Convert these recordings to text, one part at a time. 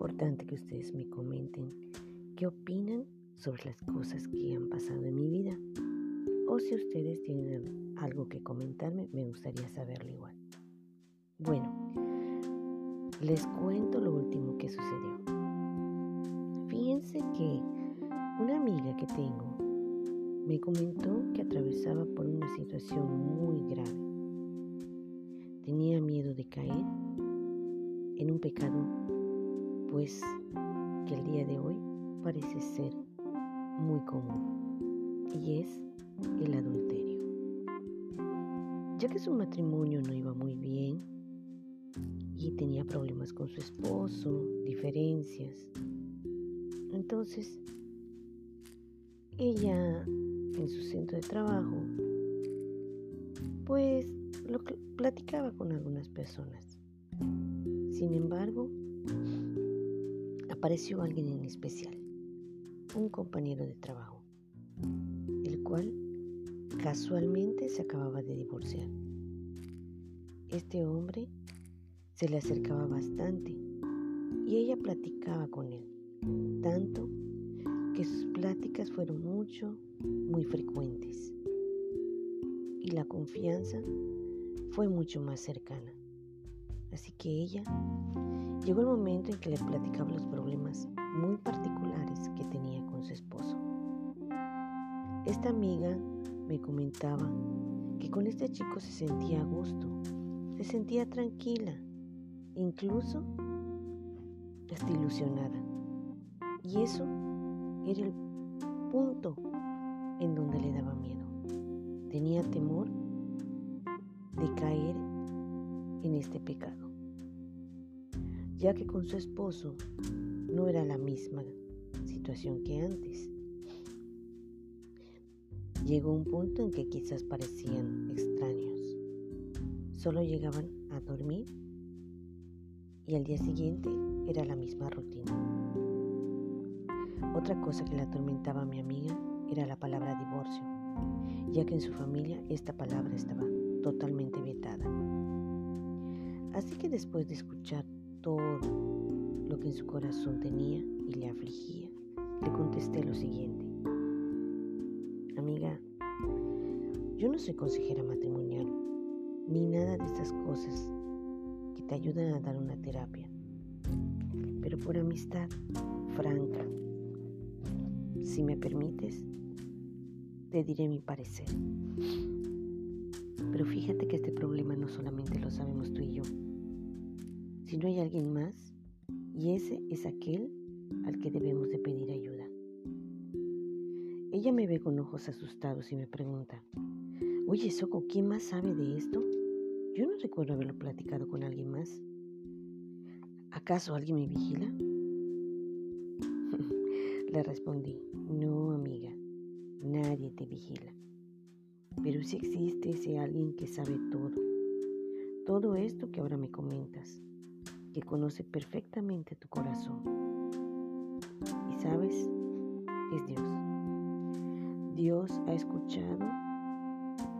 importante que ustedes me comenten qué opinan sobre las cosas que han pasado en mi vida. O si ustedes tienen algo que comentarme, me gustaría saberlo igual. Bueno, les cuento lo último que sucedió. Fíjense que una amiga que tengo me comentó que atravesaba por una situación muy grave. Tenía miedo de caer en un pecado, pues que el día de hoy parece ser muy común, y es el adulterio. Ya que su matrimonio no iba muy bien, y tenía problemas con su esposo, diferencias. Entonces, ella en su centro de trabajo, pues lo platicaba con algunas personas. Sin embargo, apareció alguien en especial, un compañero de trabajo, el cual casualmente se acababa de divorciar. Este hombre se le acercaba bastante y ella platicaba con él, tanto que sus pláticas fueron mucho, muy frecuentes y la confianza fue mucho más cercana. Así que ella llegó el momento en que le platicaba los problemas muy particulares que tenía con su esposo. Esta amiga me comentaba que con este chico se sentía a gusto, se sentía tranquila incluso está ilusionada. Y eso era el punto en donde le daba miedo. Tenía temor de caer en este pecado, ya que con su esposo no era la misma situación que antes. Llegó un punto en que quizás parecían extraños. Solo llegaban a dormir y al día siguiente era la misma rutina. Otra cosa que le atormentaba a mi amiga era la palabra divorcio, ya que en su familia esta palabra estaba totalmente vetada. Así que después de escuchar todo lo que en su corazón tenía y le afligía, le contesté lo siguiente. Amiga, yo no soy consejera matrimonial, ni nada de estas cosas te ayudan a dar una terapia. Pero por amistad franca, si me permites, te diré mi parecer. Pero fíjate que este problema no solamente lo sabemos tú y yo, sino hay alguien más y ese es aquel al que debemos de pedir ayuda. Ella me ve con ojos asustados y me pregunta, oye Soco, ¿quién más sabe de esto? Yo no recuerdo haberlo platicado con alguien más. ¿Acaso alguien me vigila? Le respondí, no amiga, nadie te vigila. Pero sí existe ese alguien que sabe todo. Todo esto que ahora me comentas, que conoce perfectamente tu corazón. Y sabes, es Dios. Dios ha escuchado,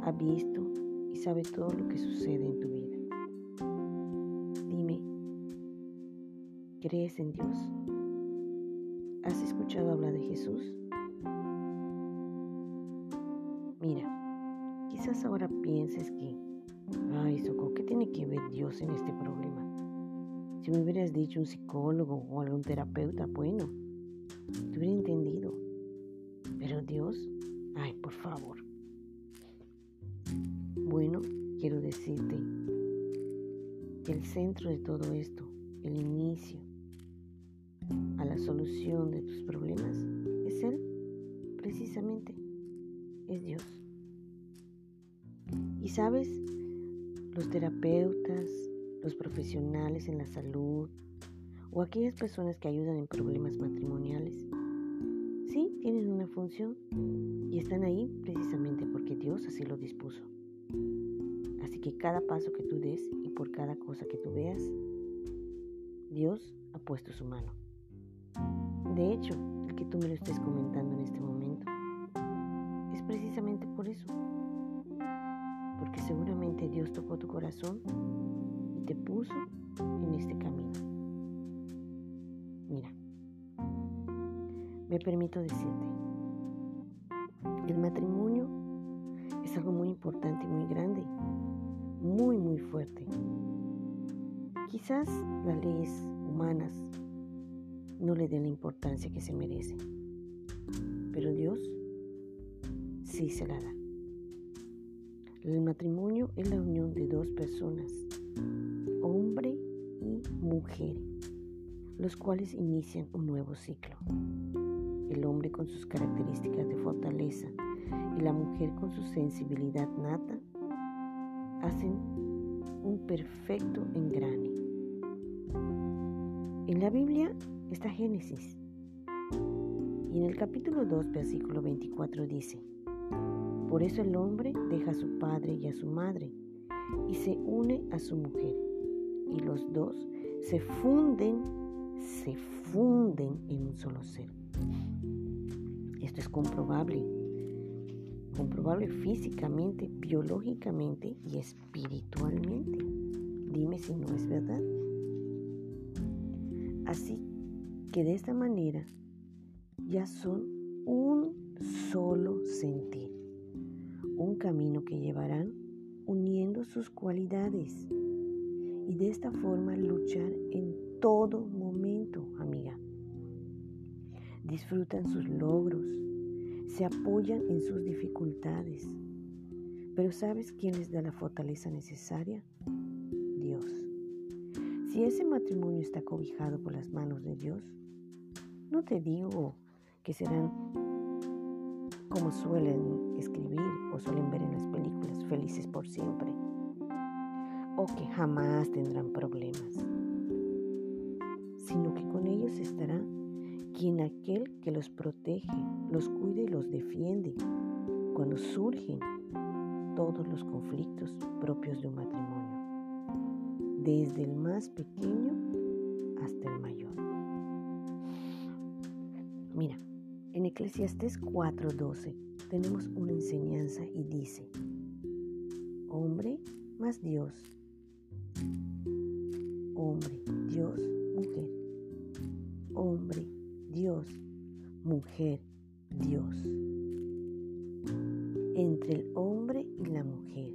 ha visto y sabe todo lo que sucede en tu vida. Dime, ¿crees en Dios? ¿Has escuchado hablar de Jesús? Mira, quizás ahora pienses que, ay, Soco, ¿qué tiene que ver Dios en este problema? Me hubieras dicho un psicólogo o algún terapeuta, bueno, te hubiera entendido. Pero Dios, ay, por favor. Bueno, quiero decirte que el centro de todo esto, el inicio a la solución de tus problemas, es Él, precisamente, es Dios. Y sabes, los terapeutas, los profesionales en la salud o aquellas personas que ayudan en problemas matrimoniales, sí tienen una función y están ahí precisamente porque Dios así lo dispuso. Así que cada paso que tú des y por cada cosa que tú veas, Dios ha puesto su mano. De hecho, el que tú me lo estés comentando en este momento es precisamente por eso. Porque seguramente Dios tocó tu corazón te puso en este camino. Mira, me permito decirte, el matrimonio es algo muy importante muy grande, muy, muy fuerte. Quizás las leyes humanas no le den la importancia que se merece, pero Dios sí se la da. El matrimonio es la unión de dos personas, hombre y mujer, los cuales inician un nuevo ciclo. El hombre con sus características de fortaleza y la mujer con su sensibilidad nata hacen un perfecto engrane. En la Biblia está Génesis y en el capítulo 2, versículo 24 dice, por eso el hombre deja a su padre y a su madre y se une a su mujer. Y los dos se funden, se funden en un solo ser. Esto es comprobable, comprobable físicamente, biológicamente y espiritualmente. Dime si no es verdad. Así que de esta manera ya son un solo sentir un camino que llevarán uniendo sus cualidades y de esta forma luchar en todo momento, amiga. Disfrutan sus logros, se apoyan en sus dificultades, pero ¿sabes quién les da la fortaleza necesaria? Dios. Si ese matrimonio está cobijado por las manos de Dios, no te digo que serán como suelen o suelen ver en las películas, felices por siempre, o que jamás tendrán problemas, sino que con ellos estará quien aquel que los protege, los cuida y los defiende cuando surgen todos los conflictos propios de un matrimonio, desde el más pequeño hasta el mayor. Mira, en Eclesiastés 4:12 tenemos una enseñanza y dice, hombre más Dios, hombre, Dios, mujer, hombre, Dios, mujer, Dios. Entre el hombre y la mujer,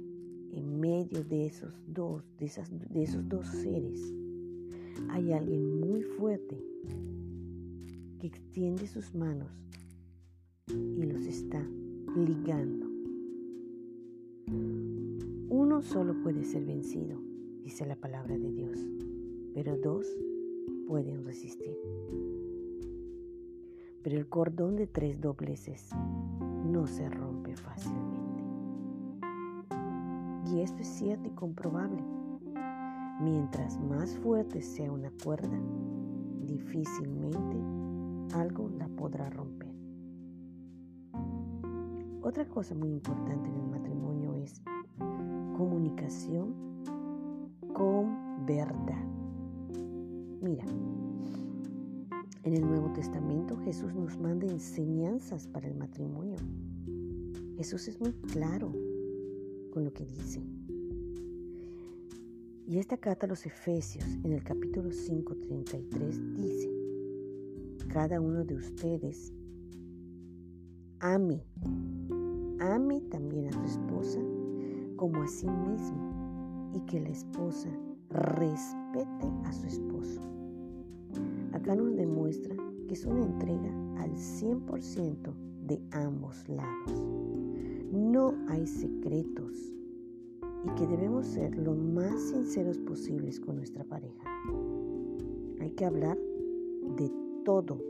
en medio de esos dos, de, esas, de esos dos seres, hay alguien muy fuerte que extiende sus manos y los está ligando. Uno solo puede ser vencido, dice la palabra de Dios, pero dos pueden resistir. Pero el cordón de tres dobleces no se rompe fácilmente. Y esto es cierto y comprobable. Mientras más fuerte sea una cuerda, difícilmente algo la podrá romper. Otra cosa muy importante en el matrimonio es comunicación con verdad. Mira, en el Nuevo Testamento Jesús nos manda enseñanzas para el matrimonio. Jesús es muy claro con lo que dice. Y esta carta a los Efesios en el capítulo 5:33 dice, cada uno de ustedes ame ame también a su esposa como a sí mismo y que la esposa respete a su esposo. Acá nos demuestra que es una entrega al 100% de ambos lados. No hay secretos y que debemos ser lo más sinceros posibles con nuestra pareja. Hay que hablar de todo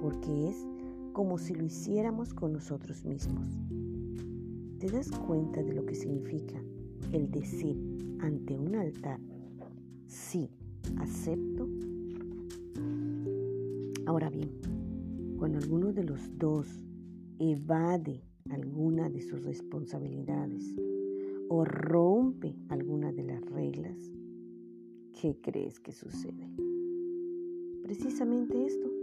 porque es como si lo hiciéramos con nosotros mismos. ¿Te das cuenta de lo que significa el decir ante un altar, sí, acepto? Ahora bien, cuando alguno de los dos evade alguna de sus responsabilidades o rompe alguna de las reglas, ¿qué crees que sucede? Precisamente esto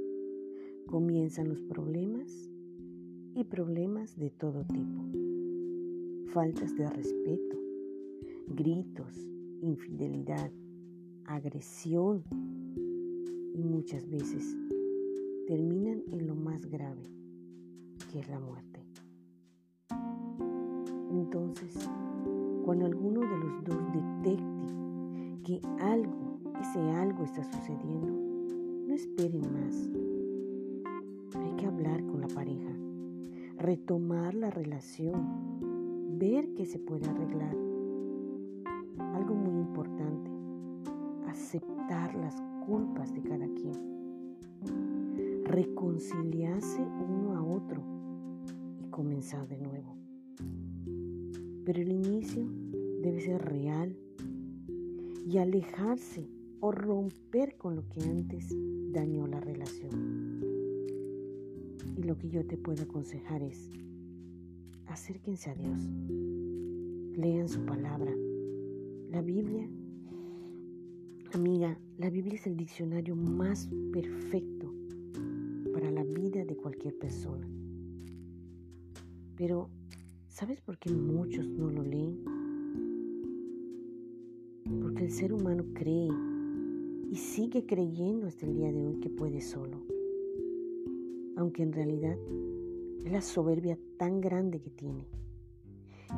comienzan los problemas y problemas de todo tipo. Faltas de respeto, gritos, infidelidad, agresión y muchas veces terminan en lo más grave, que es la muerte. Entonces, cuando alguno de los dos detecte que algo, ese algo está sucediendo, no esperen más. Hay que hablar con la pareja, retomar la relación, ver qué se puede arreglar. Algo muy importante, aceptar las culpas de cada quien, reconciliarse uno a otro y comenzar de nuevo. Pero el inicio debe ser real y alejarse o romper con lo que antes dañó la relación. Lo que yo te puedo aconsejar es, acérquense a Dios, lean su palabra. La Biblia, amiga, la Biblia es el diccionario más perfecto para la vida de cualquier persona. Pero ¿Sabes por qué muchos no lo leen? Porque el ser humano cree y sigue creyendo hasta el día de hoy que puede solo. Aunque en realidad es la soberbia tan grande que tiene.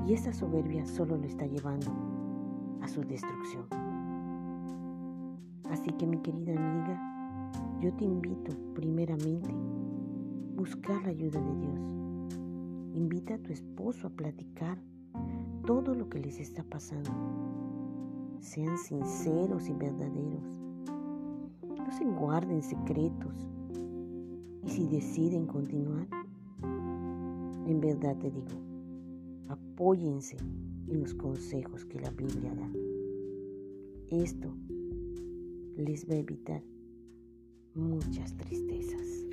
Y esa soberbia solo lo está llevando a su destrucción. Así que mi querida amiga, yo te invito primeramente a buscar la ayuda de Dios Invita a tu esposo a platicar todo lo que les está pasando. Sean sinceros y verdaderos. No se guarden secretos. Y si deciden continuar, en verdad te digo, apóyense en los consejos que la Biblia da. Esto les va a evitar muchas tristezas.